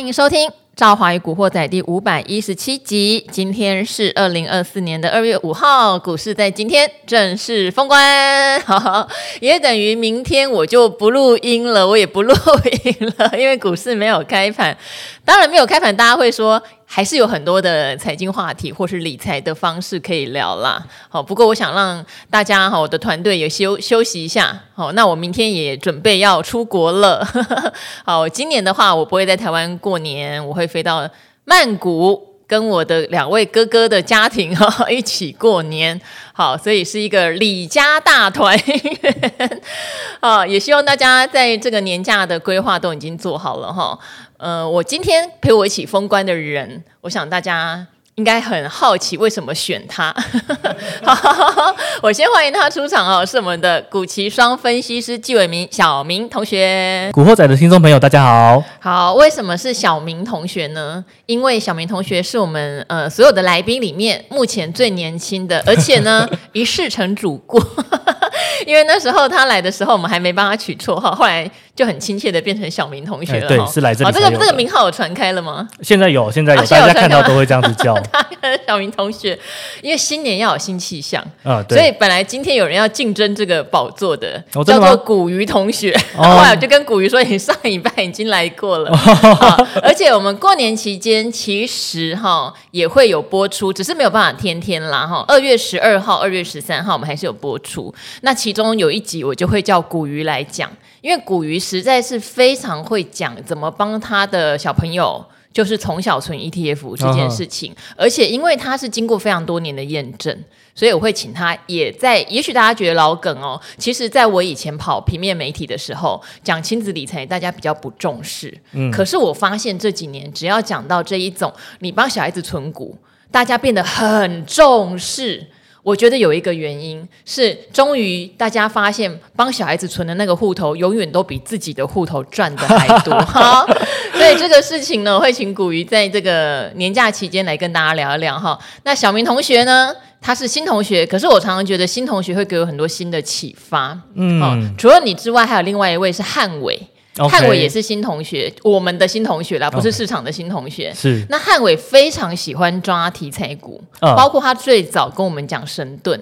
欢迎收听《赵华与古惑仔》第五百一十七集。今天是二零二四年的二月五号，股市在今天正式封关，好，也等于明天我就不录音了，我也不录音了，因为股市没有开盘。当然没有开盘，大家会说。还是有很多的财经话题或是理财的方式可以聊啦。好，不过我想让大家哈，我的团队也休休息一下。好，那我明天也准备要出国了。好，今年的话，我不会在台湾过年，我会飞到曼谷，跟我的两位哥哥的家庭 哈一起过年。好，所以是一个李家大团圆。啊，也希望大家在这个年假的规划都已经做好了哈。呃，我今天陪我一起封关的人，我想大家应该很好奇为什么选他。好，我先欢迎他出场哦，是我们的股奇双分析师纪伟明小明同学。古惑仔的听众朋友，大家好。好，为什么是小明同学呢？因为小明同学是我们呃所有的来宾里面目前最年轻的，而且呢一试成主顾。因为那时候他来的时候，我们还没帮他取绰号，后来就很亲切的变成小明同学了。对，是来这里。哦，这个这个名号有传开了吗？现在有，现在有，大家看到都会这样子叫。他跟小明同学，因为新年要有新气象啊，对。所以本来今天有人要竞争这个宝座的，叫做古鱼同学。后来我就跟古鱼说：“你上礼拜已经来过了。”而且我们过年期间其实哈也会有播出，只是没有办法天天啦哈。二月十二号、二月十三号我们还是有播出。那其中有一集我就会叫古鱼来讲，因为古鱼实在是非常会讲怎么帮他的小朋友，就是从小存 ETF 这件事情，而且因为他是经过非常多年的验证，所以我会请他也在。也许大家觉得老梗哦，其实在我以前跑平面媒体的时候，讲亲子理财，大家比较不重视。嗯，可是我发现这几年，只要讲到这一种，你帮小孩子存股，大家变得很重视。我觉得有一个原因是，终于大家发现帮小孩子存的那个户头，永远都比自己的户头赚的还多。好，所以这个事情呢，我会请古鱼在这个年假期间来跟大家聊一聊哈。那小明同学呢，他是新同学，可是我常常觉得新同学会给我很多新的启发。嗯，除了你之外，还有另外一位是汉伟。汉伟也是新同学，我们的新同学啦，不是市场的新同学。是。那汉伟非常喜欢抓题材股，包括他最早跟我们讲神盾，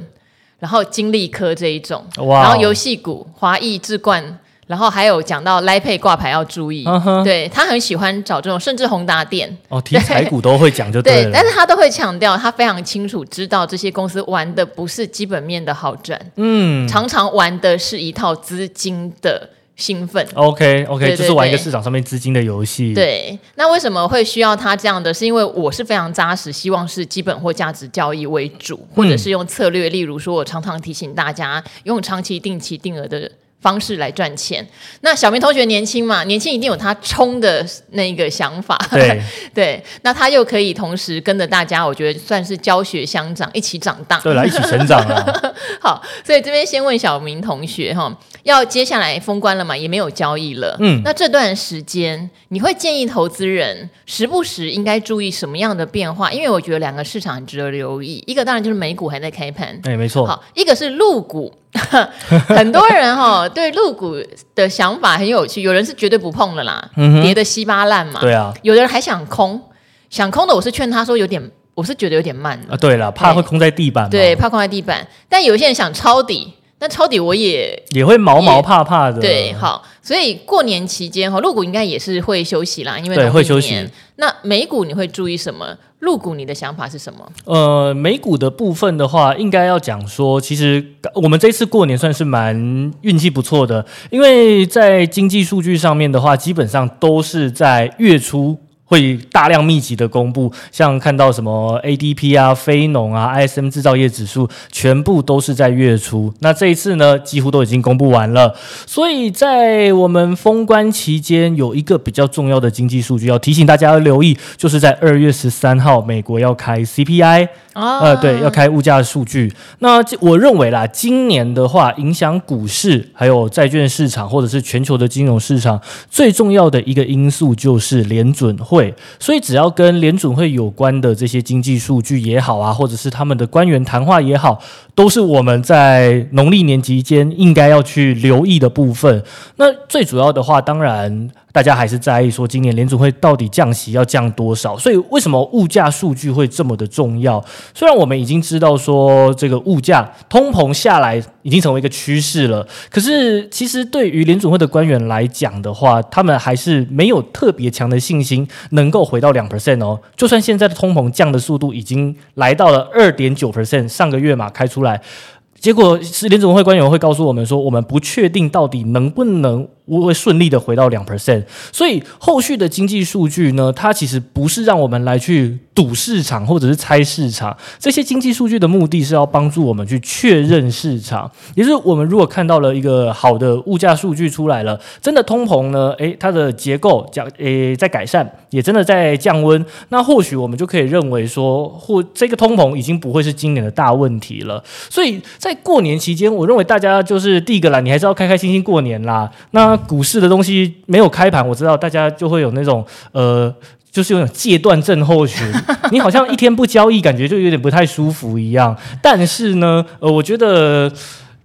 然后金利科这一种，然后游戏股华谊智冠，然后还有讲到 Line Pay 挂牌要注意。对，他很喜欢找这种，甚至宏达电哦，题材股都会讲就对了。对，但是他都会强调，他非常清楚知道这些公司玩的不是基本面的好转，嗯，常常玩的是一套资金的。兴奋，OK OK，对对对，就是玩一个市场上面资金的游戏。对，那为什么会需要他这样的？是因为我是非常扎实，希望是基本或价值交易为主，或者是用策略，嗯、例如说，我常常提醒大家用长期定期定额的。方式来赚钱。那小明同学年轻嘛，年轻一定有他冲的那个想法。对 对，那他又可以同时跟着大家，我觉得算是教学相长，一起长大。对，来一起成长啊。好，所以这边先问小明同学哈，要接下来封关了嘛，也没有交易了。嗯，那这段时间你会建议投资人时不时应该注意什么样的变化？因为我觉得两个市场很值得留意，一个当然就是美股还在开盘。对，没错。好，一个是陆股。很多人哈、哦、对陆股的想法很有趣，有人是绝对不碰的啦，嗯、跌的稀巴烂嘛。对啊，有的人还想空，想空的我是劝他说有点，我是觉得有点慢啊。对了，怕会空在地板。对，怕空在地板。但有些人想抄底，但抄底我也也会毛毛怕怕的。对，好，所以过年期间哈，陆股应该也是会休息啦，因为对会休息。那美股你会注意什么？入股你的想法是什么？呃，美股的部分的话，应该要讲说，其实我们这次过年算是蛮运气不错的，因为在经济数据上面的话，基本上都是在月初。会大量密集的公布，像看到什么 ADP 啊、非农啊、ISM 制造业指数，全部都是在月初。那这一次呢，几乎都已经公布完了。所以在我们封关期间，有一个比较重要的经济数据要提醒大家要留意，就是在二月十三号，美国要开 CPI。啊，呃，对，要开物价的数据。那我认为啦，今年的话，影响股市、还有债券市场，或者是全球的金融市场，最重要的一个因素就是联准会。所以，只要跟联准会有关的这些经济数据也好啊，或者是他们的官员谈话也好，都是我们在农历年期间应该要去留意的部分。那最主要的话，当然。大家还是在意说今年联准会到底降息要降多少。所以为什么物价数据会这么的重要？虽然我们已经知道说这个物价通膨下来已经成为一个趋势了，可是其实对于联准会的官员来讲的话，他们还是没有特别强的信心能够回到两 percent 哦。就算现在的通膨降的速度已经来到了二点九 percent，上个月嘛开出来。结果是联总会官员会告诉我们说，我们不确定到底能不能。不会顺利的回到两 percent，所以后续的经济数据呢，它其实不是让我们来去赌市场或者是猜市场，这些经济数据的目的是要帮助我们去确认市场。也就是我们如果看到了一个好的物价数据出来了，真的通膨呢，诶，它的结构讲诶在改善，也真的在降温，那或许我们就可以认为说，或这个通膨已经不会是今年的大问题了。所以在过年期间，我认为大家就是第一个啦，你还是要开开心心过年啦。那股市的东西没有开盘，我知道大家就会有那种呃，就是有种戒断症候群，你好像一天不交易，感觉就有点不太舒服一样。但是呢，呃，我觉得。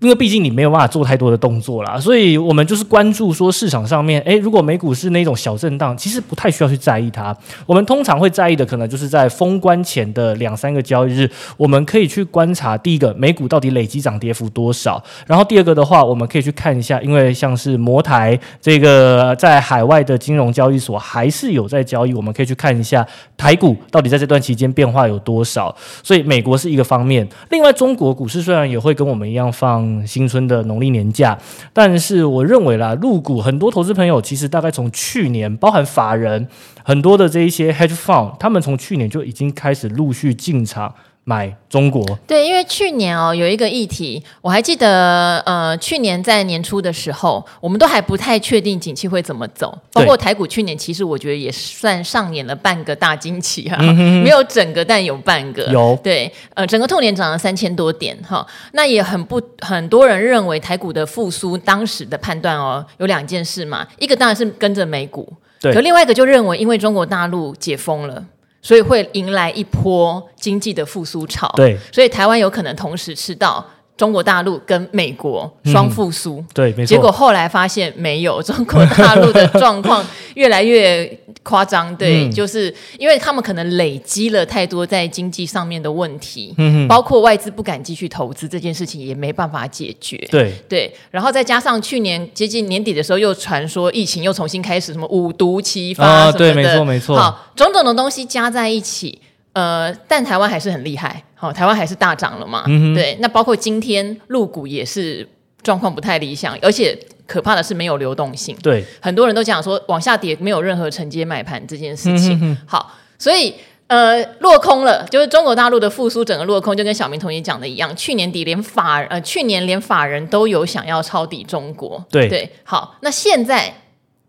因为毕竟你没有办法做太多的动作啦，所以我们就是关注说市场上面，诶，如果美股是那种小震荡，其实不太需要去在意它。我们通常会在意的，可能就是在封关前的两三个交易日，我们可以去观察第一个美股到底累积涨跌幅多少，然后第二个的话，我们可以去看一下，因为像是摩台这个在海外的金融交易所还是有在交易，我们可以去看一下台股到底在这段期间变化有多少。所以美国是一个方面，另外中国股市虽然也会跟我们一样放。新春的农历年假，但是我认为啦，入股很多投资朋友其实大概从去年，包含法人很多的这一些 hedge fund，他们从去年就已经开始陆续进场。买中国。对，因为去年哦有一个议题，我还记得，呃，去年在年初的时候，我们都还不太确定景气会怎么走，包括台股去年其实我觉得也算上演了半个大惊奇哈、没有整个，但有半个。有对，呃，整个兔年涨了三千多点哈，那也很不很多人认为台股的复苏，当时的判断哦有两件事嘛，一个当然是跟着美股，对，可另外一个就认为因为中国大陆解封了。所以会迎来一波经济的复苏潮，对，所以台湾有可能同时吃到中国大陆跟美国双复苏，嗯，对，没错。结果后来发现没有，中国大陆的状况越来越。夸张，对、嗯，就是因为他们可能累积了太多在经济上面的问题，嗯，包括外资不敢继续投资这件事情也没办法解决，对。对，然后再加上去年接近年底的时候又传说疫情又重新开始，什么五毒齐发什么的，对，没错没错，好，种种的东西加在一起，呃，但台湾还是很厉害，好，台湾还是大涨了嘛，嗯，对，那包括今天入股也是状况不太理想，而且。可怕的是没有流动性，对，很多人都讲说往下跌没有任何承接买盘这件事情。嗯、哼哼好，所以呃落空了，就是中国大陆的复苏整个落空，就跟小明同学讲的一样，去年底连法呃去年连法人都有想要抄底中国，对对。好，那现在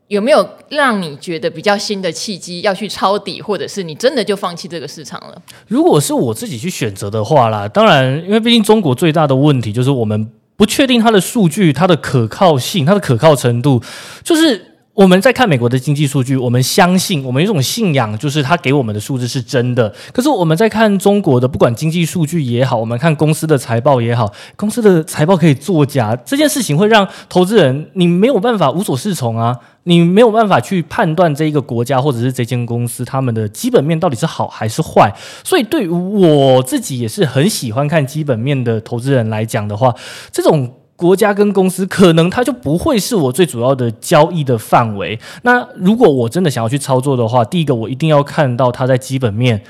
有没有让你觉得比较新的契机要去抄底，或者是你真的就放弃这个市场了？如果是我自己去选择的话啦，当然，因为毕竟中国最大的问题就是我们。不确定它的数据，它的可靠性，它的可靠程度，就是我们在看美国的经济数据，我们相信，我们有一种信仰，就是它给我们的数字是真的。可是我们在看中国的，不管经济数据也好，我们看公司的财报也好，公司的财报可以作假，这件事情会让投资人你没有办法无所适从啊。你没有办法去判断这一个国家或者是这间公司他们的基本面到底是好还是坏，所以对于我自己也是很喜欢看基本面的投资人来讲的话，这种国家跟公司可能它就不会是我最主要的交易的范围。那如果我真的想要去操作的话，第一个我一定要看到它在基本面，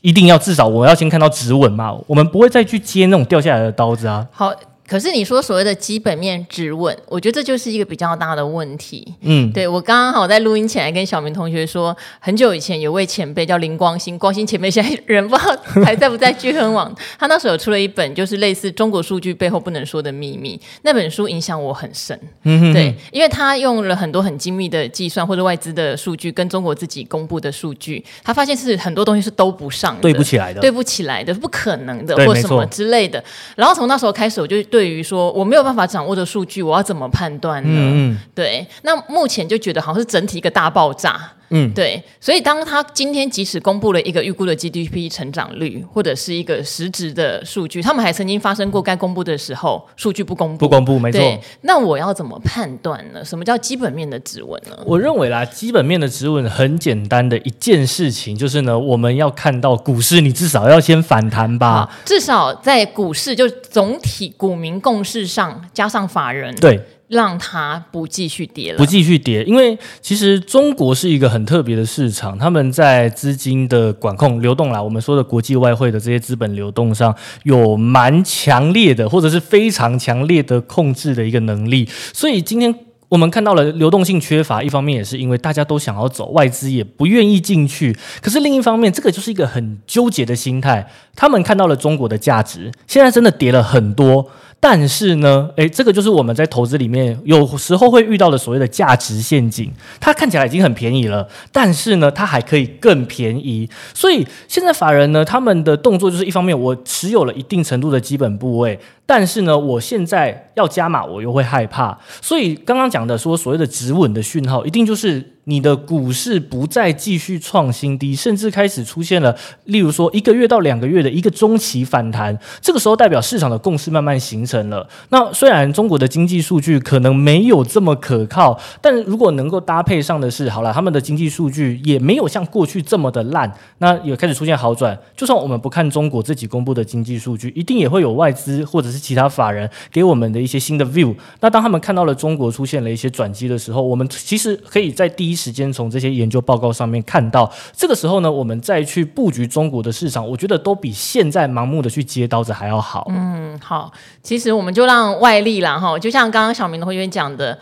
一定要至少我要先看到指稳嘛，我们不会再去接那种掉下来的刀子啊。好。可是你说所谓的基本面质问，我觉得这就是一个比较大的问题。嗯，对，我刚刚好在录音前来跟小明同学说，很久以前有位前辈叫林光兴，光兴前辈现在人不知道还在不在聚亨网，他那时候有出了一本就是类似中国数据背后不能说的秘密，那本书影响我很深。嗯哼哼，对，因为他用了很多很精密的计算或者外资的数据跟中国自己公布的数据，他发现是很多东西是都不上的，对不起来的，对不起来的，不可能的，或什么之类的。然后从那时候开始，我就对。对于说我没有办法掌握的数据，我要怎么判断呢？对，那目前就觉得好像是整体一个大爆炸。嗯，对。所以当他今天即使公布了一个预估的 GDP 成长率，或者是一个实质的数据，他们还曾经发生过该公布的时候，数据不公布，不公布，没错。那我要怎么判断呢？什么叫基本面的指纹呢？我认为啦，基本面的指纹很简单的一件事情，就是呢，我们要看到股市，你至少要先反弹吧。至少在股市就总体股民共识上，加上法人对。让它不继续跌了，不继续跌，因为其实中国是一个很特别的市场，他们在资金的管控、流动啦，我们说的国际外汇的这些资本流动上有蛮强烈的，或者是非常强烈的控制的一个能力。所以今天我们看到了流动性缺乏，一方面也是因为大家都想要走，外资也不愿意进去。可是另一方面，这个就是一个很纠结的心态。他们看到了中国的价值，现在真的跌了很多。但是呢，诶，这个就是我们在投资里面有时候会遇到的所谓的价值陷阱。它看起来已经很便宜了，但是呢，它还可以更便宜。所以现在法人呢，他们的动作就是一方面，我持有了一定程度的基本部位，但是呢，我现在要加码，我又会害怕。所以刚刚讲的说所谓的止稳的讯号，一定就是。你的股市不再继续创新低，甚至开始出现了，例如说一个月到两个月的一个中期反弹，这个时候代表市场的共识慢慢形成了。那虽然中国的经济数据可能没有这么可靠，但如果能够搭配上的是，好了，他们的经济数据也没有像过去这么的烂，那也开始出现好转。就算我们不看中国自己公布的经济数据，一定也会有外资或者是其他法人给我们的一些新的 view。那当他们看到了中国出现了一些转机的时候，我们其实可以在第一。时间从这些研究报告上面看到，这个时候呢，我们再去布局中国的市场，我觉得都比现在盲目的去接刀子还要好。嗯，好，其实我们就让外力啦哈，就像刚刚小明的会员讲的。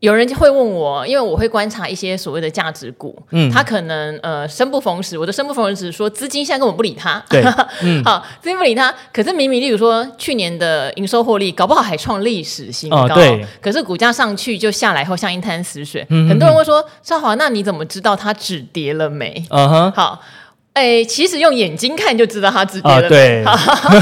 有人就会问我，因为我会观察一些所谓的价值股，嗯，他可能呃生不逢时，我的生不逢时说资金现在根本不理他，对，嗯、好，资金不理他，可是明明例如说去年的营收获利，搞不好还创历史新高，哦，对，可是股价上去就下来后像一滩死水，嗯、很多人会说少华，那你怎么知道它止跌了没？嗯哼，好。哎，其实用眼睛看就知道它止跌了。对，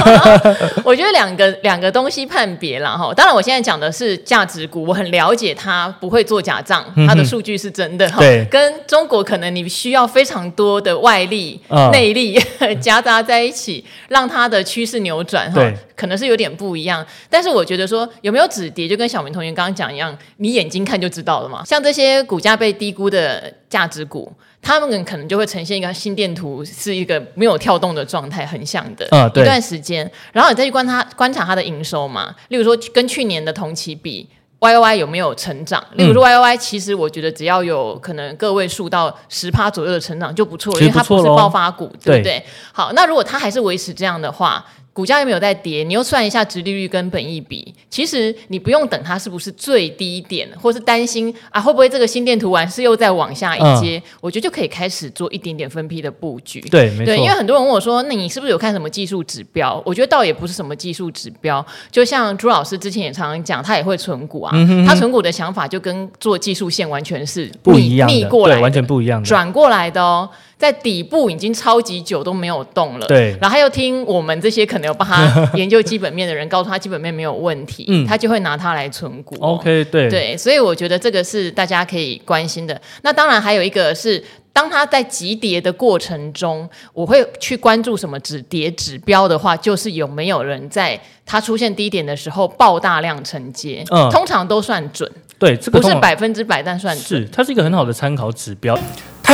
我觉得两个两个东西判别了哈。当然，我现在讲的是价值股，我很了解它不会做假账，它的数据是真的哈。对，跟中国可能你需要非常多的外力、内力 夹杂在一起，让它的趋势扭转哈，可能是有点不一样。但是我觉得说有没有止跌，就跟小明同学刚刚讲一样，你眼睛看就知道了嘛。像这些股价被低估的价值股。他们可能就会呈现一个心电图，是一个没有跳动的状态，横向的，嗯，一段时间，然后你再去观察观察它的营收嘛，例如说跟去年的同期比，Y O Y 有没有成长？例如说 Y O Y，其实我觉得只要有可能个位数到十趴左右的成长就不错，因为它不是爆发股，对不对？对，好，那如果它还是维持这样的话。股价又没有在跌，你又算一下值利率跟本益比，其实你不用等它是不是最低点，或是担心啊会不会这个心电图完是又再往下一阶，嗯，我觉得就可以开始做一点点分批的布局。对，没错。对，因为很多人问我说，那你是不是有看什么技术指标？我觉得倒也不是什么技术指标，就像朱老师之前也常常讲，他也会存股啊，嗯、哼哼他存股的想法就跟做技术线完全是不一样的，逆过来的，完全不一样的，转过来的哦。在底部已经超级久都没有动了，对，然后他又听我们这些可能有帮他 研究基本面的人告诉他基本面没有问题，嗯，他就会拿它来存股。OK，对对，所以我觉得这个是大家可以关心的。那当然还有一个是，当他在急跌的过程中，我会去关注什么止跌指标的话，就是有没有人在它出现低点的时候爆大量承接，嗯，通常都算准。对，这个不是百分之百，但算准。是，它是一个很好的参考指标。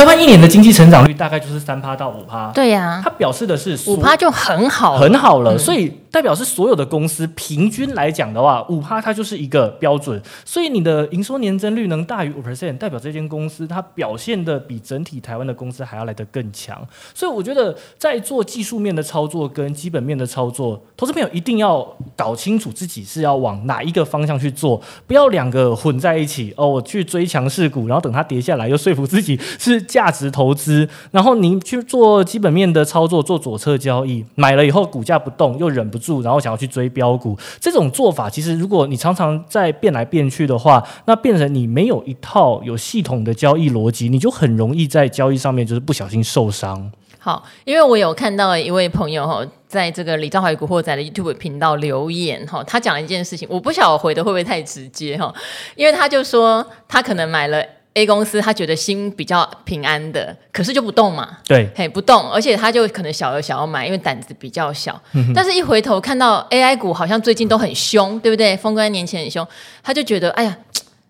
台湾一年的经济成长率大概就是三趴到五趴，对呀、啊，它表示的是五趴就很好，很好了，嗯、所以代表是所有的公司平均来讲的话，五趴它就是一个标准，所以你的营收年增率能大于五 percent，代表这间公司它表现的比整体台湾的公司还要来得更强，所以我觉得在做技术面的操作跟基本面的操作，投资朋友一定要搞清楚自己是要往哪一个方向去做，不要两个混在一起哦，我去追强势股，然后等它跌下来又说服自己是。价值投资，然后你去做基本面的操作，做左侧交易，买了以后股价不动，又忍不住，然后想要去追标股，这种做法，其实如果你常常在变来变去的话，那变成你没有一套有系统的交易逻辑，你就很容易在交易上面就是不小心受伤。好，因为我有看到一位朋友哈，在这个李兆华古惑仔的 YouTube 频道留言哈，他讲了一件事情，我不晓得我回的会不会太直接哈，因为他就说他可能买了。A 公司他觉得心比较平安的，可是就不动嘛，对，嘿不动，而且他就可能小额想要买，因为胆子比较小，嗯、但是一回头看到 AI 股好像最近都很凶，对不对？封关年前很凶，他就觉得哎呀。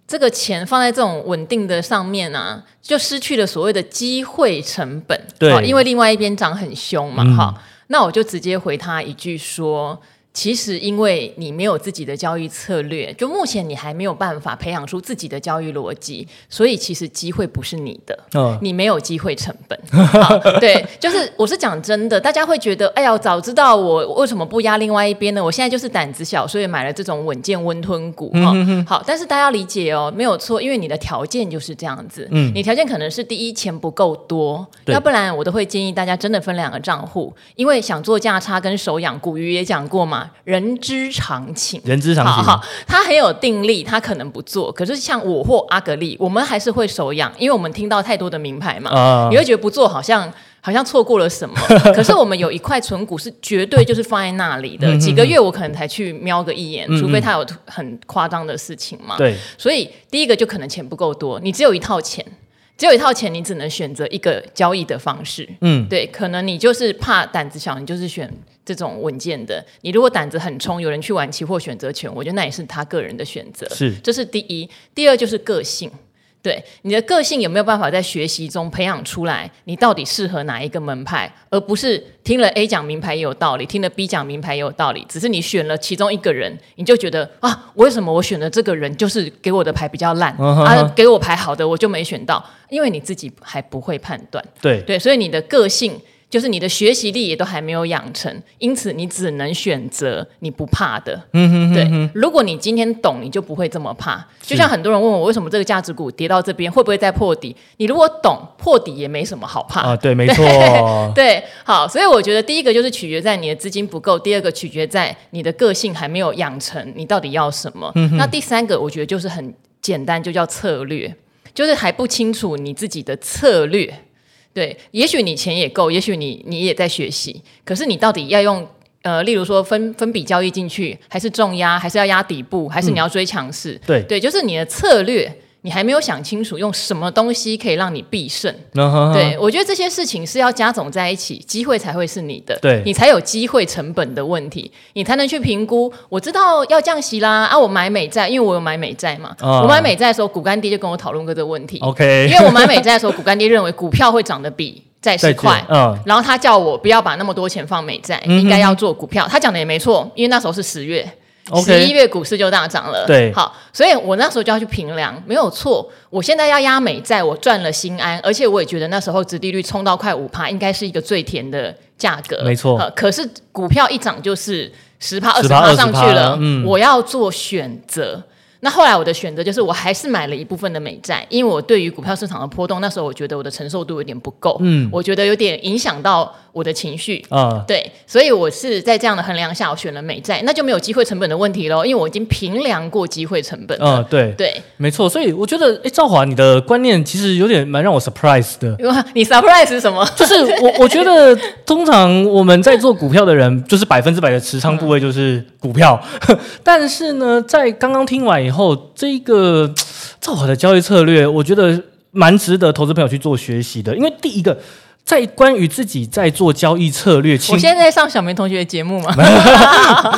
这个钱放在这种稳定的上面啊，就失去了所谓的机会成本。对，因为另外一边涨很凶嘛，哈、嗯，那我就直接回他一句说。其实，因为你没有自己的交易策略，就目前你还没有办法培养出自己的交易逻辑，所以其实机会不是你的，哦、你没有机会成本。对，就是我是讲真的，大家会觉得，哎呀，我早知道我为什么不压另外一边呢？我现在就是胆子小，所以买了这种稳健温吞股。哈、嗯，好，但是大家要理解哦，没有错，因为你的条件就是这样子。嗯，你条件可能是第一钱不够多，要不然我都会建议大家真的分两个账户，因为想做价差跟手痒，古鱼也讲过嘛。人之常情，人之常情。好，好，他很有定力，他可能不做。可是像我或阿格力，我们还是会手痒，因为我们听到太多的名牌嘛，啊、你会觉得不做好像好像错过了什么。可是我们有一块存股是绝对就是放在那里的，几个月我可能才去瞄个一眼，除非他有很夸张的事情嘛。对，所以第一个就可能钱不够多，你只有一套钱。只有一套钱，你只能选择一个交易的方式。嗯，对，可能你就是怕胆子小，你就是选这种稳健的。你如果胆子很冲，有人去玩期货选择权，我觉得那也是他个人的选择。是，这是第一。第二就是个性。对，你的个性有没有办法在学习中培养出来？你到底适合哪一个门派，而不是听了 A 讲名牌也有道理，听了 B 讲名牌也有道理，只是你选了其中一个人，你就觉得啊，为什么我选的这个人就是给我的牌比较烂，uh -huh. 啊？给我牌好的我就没选到，因为你自己还不会判断。对对，所以你的个性。就是你的学习力也都还没有养成，因此你只能选择你不怕的。嗯哼，哼，对。如果你今天懂，你就不会这么怕。就像很多人问我，为什么这个价值股跌到这边会不会再破底？你如果懂，破底也没什么好怕啊。对，没错。对，好。所以我觉得第一个就是取决在你的资金不够，第二个取决在你的个性还没有养成，你到底要什么？嗯。那第三个我觉得就是很简单，就叫策略，就是还不清楚你自己的策略。对，也许你钱也够，也许你你也在学习，可是你到底要用呃，例如说分分笔交易进去，还是重压，还是要压底部，还是你要追强势？嗯、对对，就是你的策略。你还没有想清楚用什么东西可以让你必胜？Uh -huh. 对，我觉得这些事情是要加总在一起，机会才会是你的。对，你才有机会成本的问题，你才能去评估。我知道要降息啦，啊，我买美债，因为我有买美债嘛。Uh -huh. 我买美债的时候，股干爹就跟我讨论过这个问题。OK，因为我买美债的时候，股干爹认为股票会涨得比 债市快。嗯、uh 然后他叫我不要把那么多钱放美债，uh. 应该要做股票。他讲的也没错，因为那时候是十月。十、一月股市就大涨了，对，好，所以我那时候就要去平量，没有错。我现在要压美债，我赚了心安，而且我也觉得那时候殖利率冲到快五趴，应该是一个最甜的价格，没错、呃。可是股票一涨就是十趴二十趴上去了，嗯，我要做选择。那后来我的选择就是，我还是买了一部分的美债，因为我对于股票市场的波动，那时候我觉得我的承受度有点不够，嗯，我觉得有点影响到我的情绪，啊，对，所以我是在这样的衡量下，我选了美债，那就没有机会成本的问题喽，因为我已经平量过机会成本，嗯，对对，没错，所以我觉得，哎，赵华，你的观念其实有点蛮让我 surprise 的，你 surprise 是什么？就是我我觉得，通常我们在做股票的人，就是百分之百的持仓部位就是股票，嗯、但是呢，在刚刚听完以后。后这个赵华的交易策略，我觉得蛮值得投资朋友去做学习的。因为第一个，在关于自己在做交易策略，我现在在上小明同学的节目吗？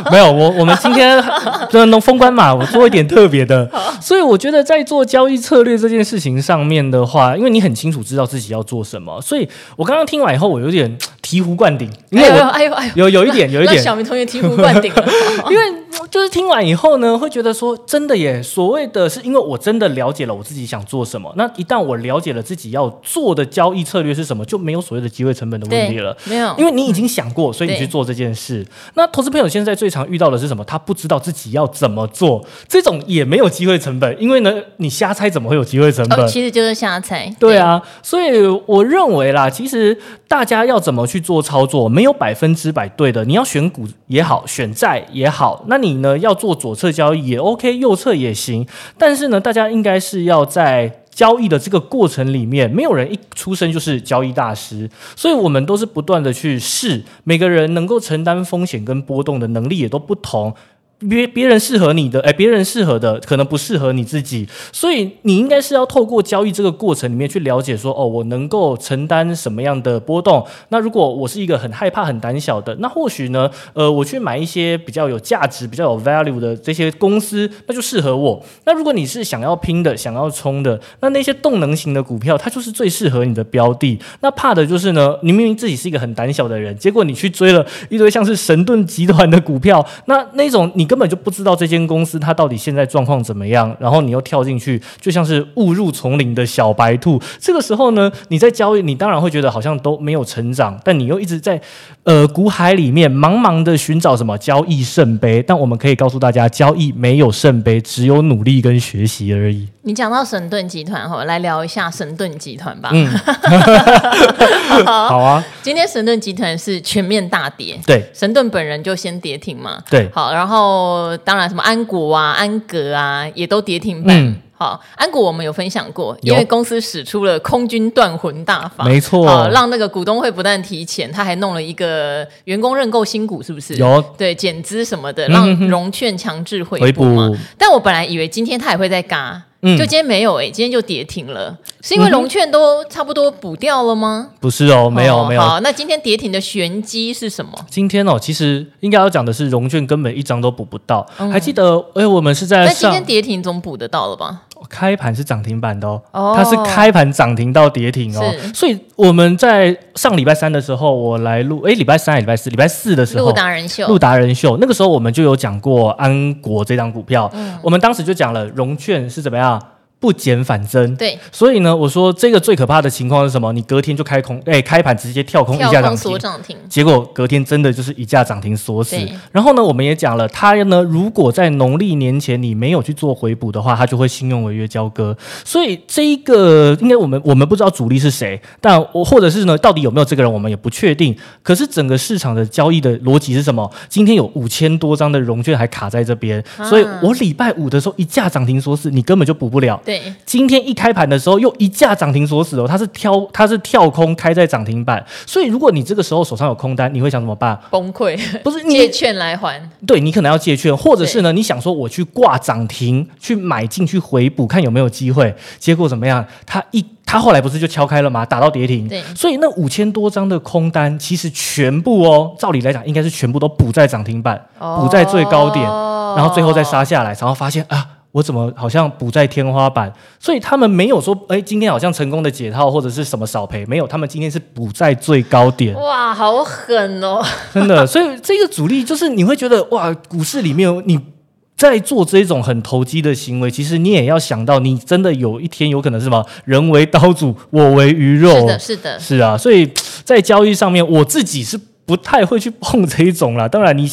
没有，我我们今天就能封关嘛，我做一点特别的。所以我觉得在做交易策略这件事情上面的话，因为你很清楚知道自己要做什么，所以我刚刚听完以后，我有点醍醐灌顶。因为我哎呦哎呦哎呦，有有一点有一点小明同学醍醐灌顶了，因为。就是听完以后呢，会觉得说真的耶。所谓的是因为我真的了解了我自己想做什么。那一旦我了解了自己要做的交易策略是什么，就没有所谓的机会成本的问题了。没有，因为你已经想过，所以你去做这件事。那投资朋友现在最常遇到的是什么？他不知道自己要怎么做，这种也没有机会成本。因为呢，你瞎猜怎么会有机会成本？哦，其实就是瞎猜。对。对啊，所以我认为啦，其实大家要怎么去去做操作，没有百分之百对的。你要选股也好，选债也好，那你呢？要做左侧交易也 OK，右侧也行。但是呢，大家应该是要在交易的这个过程里面，没有人一出生就是交易大师，所以我们都是不断的去试。每个人能够承担风险跟波动的能力也都不同。别别人适合你的，哎，别人适合的可能不适合你自己，所以你应该是要透过交易这个过程里面去了解说，哦，我能够承担什么样的波动。那如果我是一个很害怕、很胆小的，那或许呢，呃，我去买一些比较有价值、比较有 value 的这些公司，那就适合我。那如果你是想要拼的、想要冲的，那那些动能型的股票，它就是最适合你的标的。那怕的就是呢，你明明自己是一个很胆小的人，结果你去追了一堆像是神盾集团的股票，那那种你。根本就不知道这间公司它到底现在状况怎么样，然后你又跳进去，就像是误入丛林的小白兔。这个时候呢，你在交易，你当然会觉得好像都没有成长，但你又一直在呃股海里面茫茫的寻找什么交易圣杯。但我们可以告诉大家，交易没有圣杯，只有努力跟学习而已。你讲到神盾集团哈，来聊一下神盾集团吧。嗯，好，好啊。今天神盾集团是全面大跌，对，神盾本人就先跌停嘛。对，好，然后当然什么安国啊、安格啊，也都跌停板。嗯好，安国我们有分享过，因为公司使出了空军断魂大法，没错，好，让那个股东会不但提前，他还弄了一个员工认购新股，是不是？有，对，减资什么的，让融券强制回补嘛。补但我本来以为今天他也会在嘎。嗯，就今天没有哎、欸，今天就跌停了，是因为融券都差不多补掉了吗？不是哦，没有、哦、没有。好，那今天跌停的玄机是什么？今天哦，其实应该要讲的是融券根本一张都补不到。嗯、还记得哎，我们是在那今天跌停总补得到了吧？开盘是涨停板的哦，哦。它是开盘涨停到跌停哦，所以我们在上礼拜三的时候，我来录，哎，礼拜三还是礼拜四？礼拜四的时候，录达人秀，录达人秀，那个时候我们就有讲过安国这张股票，嗯、我们当时就讲了融券是怎么样。不减反增，对，所以呢，我说这个最可怕的情况是什么？你隔天就开空，哎，开盘直接跳空一价涨停，结果隔天真的就是一价涨停锁死。然后呢，我们也讲了，它呢，如果在农历年前你没有去做回补的话，它就会信用违约交割。所以这一个应该我们我们不知道主力是谁，但我或者是呢，到底有没有这个人，我们也不确定。可是整个市场的交易的逻辑是什么？今天有五千多张的融券还卡在这边，啊、所以我礼拜五的时候一价涨停锁死，你根本就补不了。对，今天一开盘的时候又一价涨停锁死哦，它是挑它是跳空开在涨停板，所以如果你这个时候手上有空单，你会想怎么办？崩溃？不是 你借券来还？对，你可能要借券，或者是呢，你想说我去挂涨停去买进去回补，看有没有机会。结果怎么样？它一它后来不是就敲开了吗？打到跌停。对，所以那五千多张的空单，其实全部哦，照理来讲应该是全部都补在涨停板，补、哦、在最高点，然后最后再杀下来，然后发现啊。我怎么好像补在天花板？所以他们没有说，哎，今天好像成功的解套或者是什么少赔，没有，他们今天是补在最高点。哇，好狠哦！真的，所以这个主力就是你会觉得，哇，股市里面你在做这种很投机的行为，其实你也要想到，你真的有一天有可能是什么，人为刀俎，我为鱼肉。是的，是的，是啊。所以在交易上面，我自己是不太会去碰这一种啦。当然你。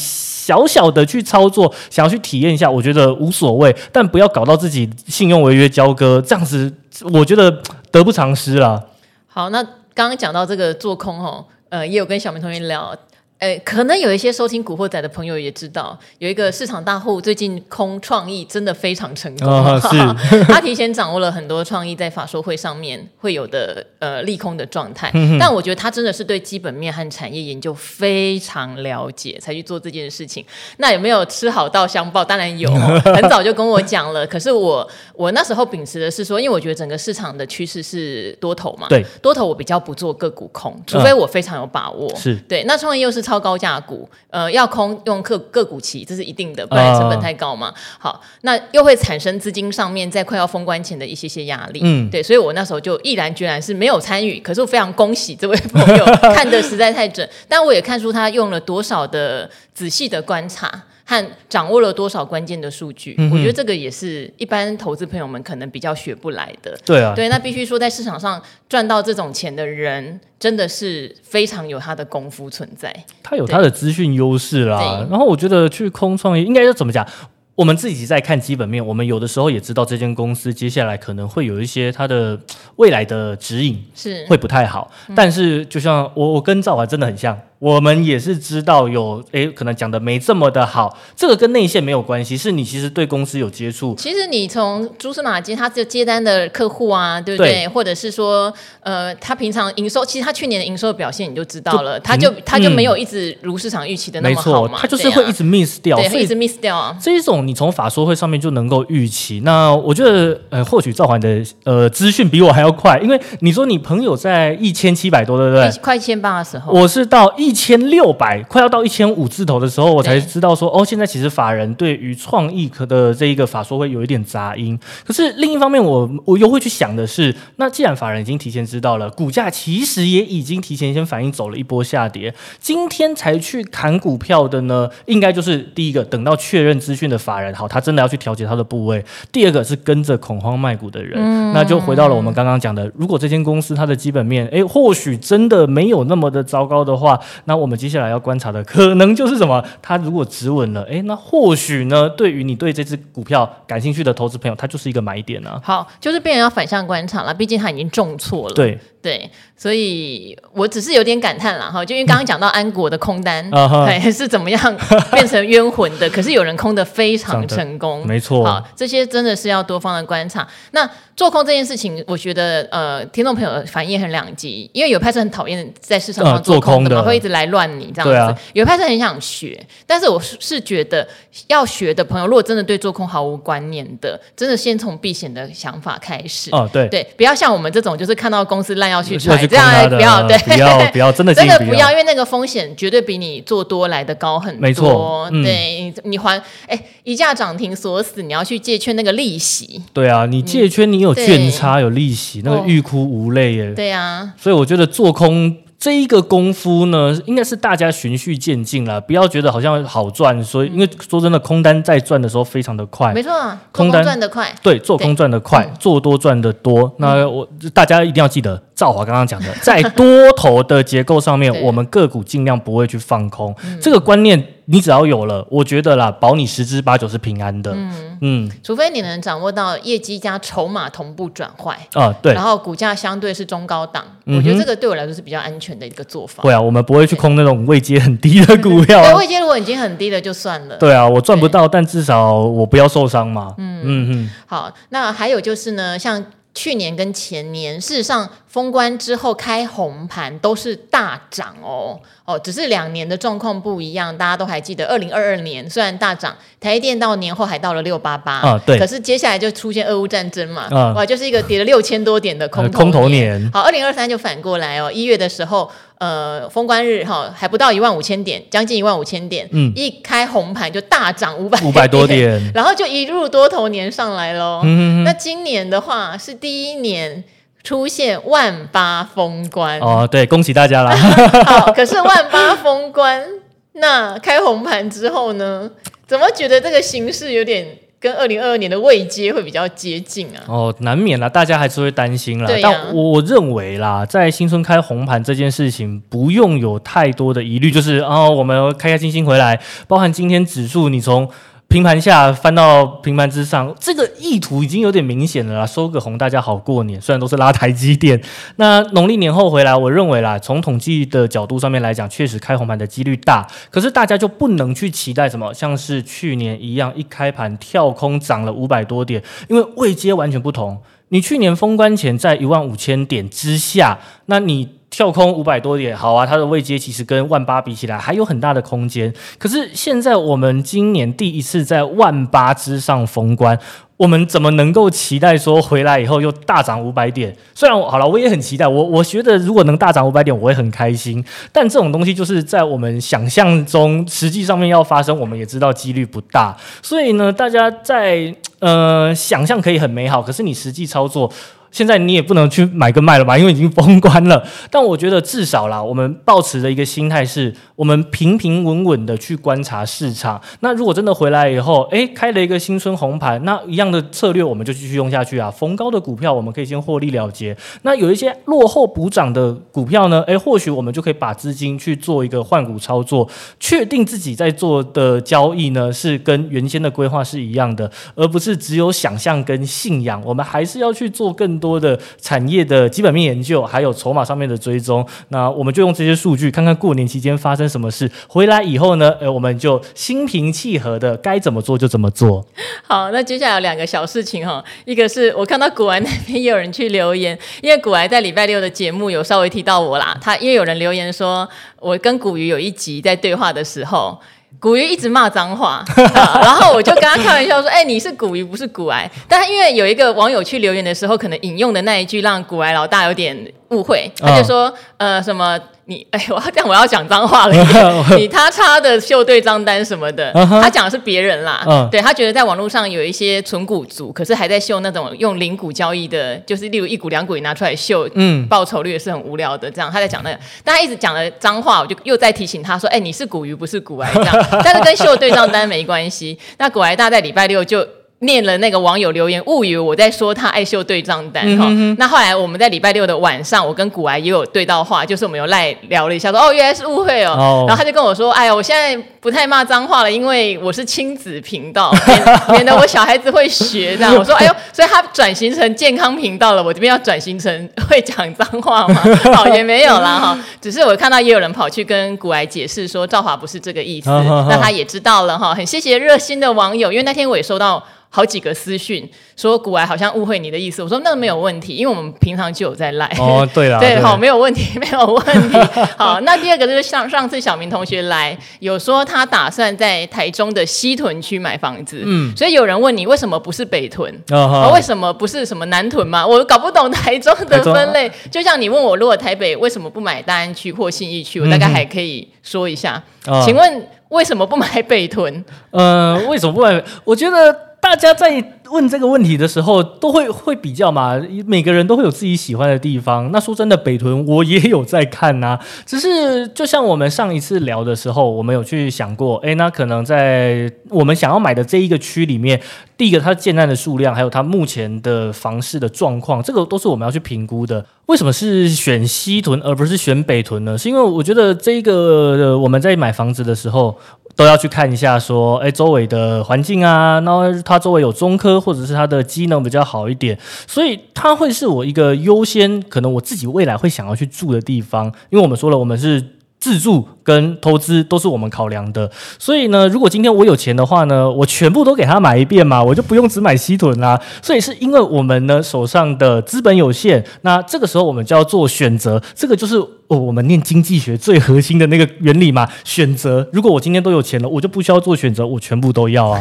小小的去操作，想要去体验一下，我觉得无所谓，但不要搞到自己信用违约交割，这样子我觉得得不偿失啦。好，那刚刚讲到这个做空哦，呃，也有跟小明同学聊。诶，可能有一些收听《古惑仔》的朋友也知道，有一个市场大户最近空创意真的非常成功，哦、是他提前掌握了很多创意在法说会上面会有的呃利空的状态。嗯、但我觉得他真的是对基本面和产业研究非常了解，才去做这件事情。那有没有吃好到相报？当然有，很早就跟我讲了。可是我我那时候秉持的是说，因为我觉得整个市场的趋势是多头嘛，对，多头我比较不做个股空，除非我非常有把握。嗯、是对，那创意又是超。高价股，呃，要空用个个股期，这是一定的，不然成本太高嘛。好，那又会产生资金上面在快要封关前的一些些压力。嗯，对，所以我那时候就毅然决然是没有参与。可是我非常恭喜这位朋友看得实在太准，但我也看出他用了多少的仔细的观察。和掌握了多少关键的数据？嗯、我觉得这个也是一般投资朋友们可能比较学不来的。对啊，对，那必须说在市场上赚到这种钱的人，真的是非常有他的功夫存在。他有他的资讯优势啦。然后我觉得去空创业应该要怎么讲？我们自己在看基本面，我们有的时候也知道这间公司接下来可能会有一些它的未来的指引是会不太好。是但是就像我我跟赵华真的很像。我们也是知道有诶，可能讲的没这么的好，这个跟内线没有关系，是你其实对公司有接触。其实你从蛛丝马迹，他就接单的客户啊，对不对？对，或者是说，呃，他平常营收，其实他去年的营收的表现你就知道了，就他就他就没有一直如市场预期的那么好嘛，他就是会一直 miss 掉，对，会一直 miss 掉啊。这一种你从法说会上面就能够预期。那我觉得，呃，或许赵环的呃资讯比我还要快，因为你说你朋友在一千七百多，对不对？快一千八的时候，我是到一千六百，快要到一千五字头的时候，我才知道说，哦，现在其实法人对于创意可的这一个法说会有一点杂音。可是另一方面我，我我又会去想的是，那既然法人已经提前知道了，股价其实也已经提前先反应走了一波下跌，今天才去砍股票的呢，应该就是第一个等到确认资讯的法人，好，他真的要去调节他的部位；第二个是跟着恐慌卖股的人，嗯、那就回到了我们刚刚讲的，如果这间公司它的基本面，哎，或许真的没有那么的糟糕的话，那我们接下来要观察的可能就是什么？它如果止稳了，哎，那或许呢，对于你对这只股票感兴趣的投资朋友，它就是一个买点呢、啊。好，就是变成要反向观察了，毕竟它已经重挫了。对。对，所以我只是有点感叹了哈，就因为刚刚讲到安国的空单，对、嗯，是怎么样变成冤魂的？可是有人空的非常成功，没错。好，这些真的是要多方的观察。那做空这件事情，我觉得呃，听众朋友反应很两极，因为有派是很讨厌在市场上做空的嘛，呃、会一直来乱你这样子；啊、有派是很想学，但是我是是觉得要学的朋友，如果真的对做空毫无观念的，真的先从避险的想法开始。哦，对对，不要像我们这种，就是看到公司烂。要去揣，这样不要对，不要不要，真的 真的不要，因为那个风险绝对比你做多来的高很多。没错，嗯、对你你还哎一价涨停锁死，你要去借券那个利息。对啊，你借券你有券差有利息，那个欲哭无泪耶。对啊，所以我觉得做空。这一个功夫呢，应该是大家循序渐进了，不要觉得好像好赚，所以因为说真的，空单在赚的时候非常的快，没错啊，空单赚的快，对，做空赚的快，嗯、做多赚的多。那我大家一定要记得。兆华刚刚讲的，在多头的结构上面，我们个股尽量不会去放空。这个观念你只要有了，我觉得啦，保你十之八九是平安的。嗯嗯，除非你能掌握到业绩加筹码同步转换啊，对，然后股价相对是中高档，我觉得这个对我来说是比较安全的一个做法。对啊，我们不会去空那种位阶很低的股票。位阶如果已经很低了就算了。对啊，我赚不到，但至少我不要受伤嘛。嗯嗯嗯。好，那还有就是呢，像。去年跟前年，事实上封关之后开红盘都是大涨哦哦，只是两年的状况不一样。大家都还记得，二零二二年虽然大涨，台电到年后还到了六八八啊，对。可是接下来就出现俄乌战争嘛，啊、哇，就是一个跌了六千多点的空头空头年。好，二零二三就反过来哦，一月的时候。呃，封关日哈还不到一万五千点，将近一万五千点，嗯，一开红盘就大涨五百五百多点，然后就一路多头年上来喽。嗯哼，那今年的话是第一年出现万八封关哦，对，恭喜大家啦。好，可是万八封关，那开红盘之后呢？怎么觉得这个形势有点？跟二零二二年的未接会比较接近啊！哦，难免啦，大家还是会担心啦。啊、但我认为啦，在新春开红盘这件事情，不用有太多的疑虑，就是哦，我们开开心心回来，包含今天指数，你从。平盘下翻到平盘之上，这个意图已经有点明显了啦。收个红，大家好过年。虽然都是拉台积电，那农历年后回来，我认为啦，从统计的角度上面来讲，确实开红盘的几率大。可是大家就不能去期待什么，像是去年一样，一开盘跳空涨了五百多点，因为位阶完全不同。你去年封关前在一万五千点之下，那你。跳空五百多点，好啊，它的位阶其实跟万八比起来还有很大的空间。可是现在我们今年第一次在万八之上封关，我们怎么能够期待说回来以后又大涨五百点？虽然好了，我也很期待，我我觉得如果能大涨五百点，我会很开心。但这种东西就是在我们想象中，实际上面要发生，我们也知道几率不大。所以呢，大家在呃想象可以很美好，可是你实际操作。现在你也不能去买个卖了吧，因为已经封关了。但我觉得至少啦，我们抱持的一个心态是，我们平平稳稳的去观察市场。那如果真的回来以后，哎，开了一个新春红盘，那一样的策略我们就继续用下去啊。逢高的股票我们可以先获利了结。那有一些落后补涨的股票呢，哎，或许我们就可以把资金去做一个换股操作，确定自己在做的交易呢是跟原先的规划是一样的，而不是只有想象跟信仰。我们还是要去做更多。的产业的基本面研究，还有筹码上面的追踪。那我们就用这些数据，看看过年期间发生什么事。回来以后呢，呃，我们就心平气和的该怎么做就怎么做。好，那接下来有两个小事情哈，一个是我看到古玩那边也有人去留言，因为古玩在礼拜六的节目有稍微提到我啦，他因为有人留言说我跟古鱼有一集在对话的时候。古鱼一直骂脏话，然后我就跟他开玩笑说：“哎、你是古鱼，不是古癌。”但因为有一个网友去留言的时候，可能引用的那一句让古癌老大有点误会，他就说：“呃，什么？”你 哎，我要这样，我要讲脏话了。你他插的秀对账单什么的，他讲的是别人啦。嗯，对他觉得在网络上有一些存股族，可是还在秀那种用零股交易的，就是例如一股两股拿出来秀，嗯，报酬率也是很无聊的。这样他在讲那个，但他一直讲的脏话，我就又在提醒他说：“哎，你是股鱼不是股癌这样。”但是跟秀对账单没关系。那股癌大在礼拜六就。念了那个网友留言，误以为我在说他爱秀对账单哈、嗯哦。那后来我们在礼拜六的晚上，我跟古癌也有对到话，就是我们有赖聊了一下说，说哦原来是误会哦。哦然后他就跟我说，哎呀，我现在不太骂脏话了，因为我是亲子频道，免免得我小孩子会学这样。我说哎呦，所以他转型成健康频道了，我这边要转型成会讲脏话吗？好，也没有啦哈、哦。只是我看到也有人跑去跟古癌解释说，赵华不是这个意思，哦、那他也知道了哈、哦。很谢谢热心的网友，因为那天我也收到。好几个私讯说古癌好像误会你的意思，我说那没有问题，因为我们平常就有在赖。哦，对了，对，好，没有问题，没有问题。好，那第二个就是上上次小明同学来有说他打算在台中的西屯区买房子，嗯，所以有人问你为什么不是北屯，哦，为什么不是什么南屯嘛？我搞不懂台中的分类。就像你问我，如果台北为什么不买大安区或信义区，我大概还可以说一下。嗯、请问为什么不买北屯？呃，为什么不买？我觉得。大家在问这个问题的时候，都会会比较嘛，每个人都会有自己喜欢的地方。那说真的，北屯我也有在看呐、只是就像我们上一次聊的时候，我们有去想过，诶，那可能在我们想要买的这一个区里面，第一个它建案的数量，还有它目前的房市的状况，这个都是我们要去评估的。为什么是选西屯而不是选北屯呢？是因为我觉得这个我们在买房子的时候。都要去看一下，说，哎，周围的环境啊，然后它周围有中科，或者是它的机能比较好一点，所以它会是我一个优先，可能我自己未来会想要去住的地方，因为我们说了，我们是。自住跟投资都是我们考量的，所以呢，如果今天我有钱的话呢，我全部都给他买一遍嘛，我就不用只买西屯啦。所以是因为我们呢手上的资本有限，那这个时候我们就要做选择，这个就是哦我们念经济学最核心的那个原理嘛，选择。如果我今天都有钱了，我就不需要做选择，我全部都要啊。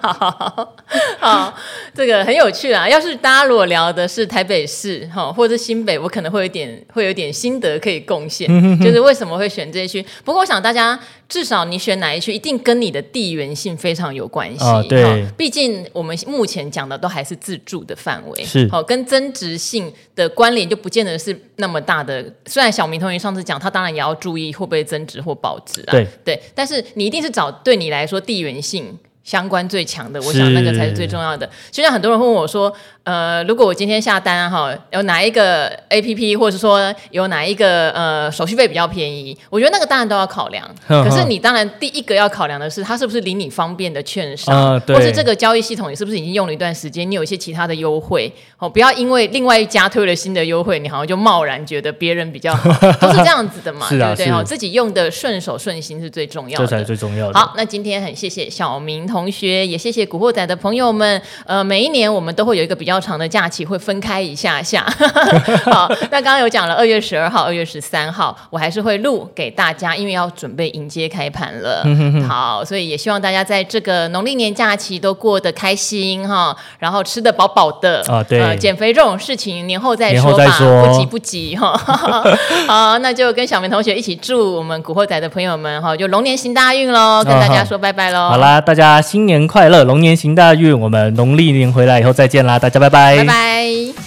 好，好，这个很有趣啊。要是大家如果聊的是台北市哈，或者是新北，我可能会有点会有点心得可以贡献，就是为什么。会选这一区，不过我想大家至少你选哪一区，一定跟你的地缘性非常有关系。哦、对，毕竟我们目前讲的都还是自住的范围，是好跟增值性的关联就不见得是那么大的。虽然小明同学上次讲，他当然也要注意会不会增值或保值啊，对对，但是你一定是找对你来说地缘性相关最强的，我想那个才是最重要的。就像很多人问我说。呃，如果我今天下单哈，有哪一个 APP，或者说有哪一个呃手续费比较便宜，我觉得那个当然都要考量。呵呵，可是你当然第一个要考量的是，它是不是离你方便的券商，呃、或是这个交易系统你是不是已经用了一段时间，你有一些其他的优惠哦，不要因为另外一家推了新的优惠，你好像就贸然觉得别人比较好，都是这样子的嘛，啊、对不对？哦，自己用的顺手顺心是最重要的，这才是最重要的。好，那今天很谢谢小明同学，也谢谢古惑仔的朋友们。呃，每一年我们都会有一个比较长的假期。会分开一下下，好，那刚刚有讲了，二月十二号、二月十三号，我还是会录给大家，因为要准备迎接开盘了。好，所以也希望大家在这个农历年假期都过得开心哈，然后吃得饱饱的啊。对，呃，减肥这种事情年后再说吧，不急不急哈。好，那就跟小明同学一起祝我们古惑仔的朋友们哈，就龙年行大运喽，跟大家说拜拜喽。好啦，大家新年快乐，龙年行大运，我们农历年回来以后再见啦，大家拜拜。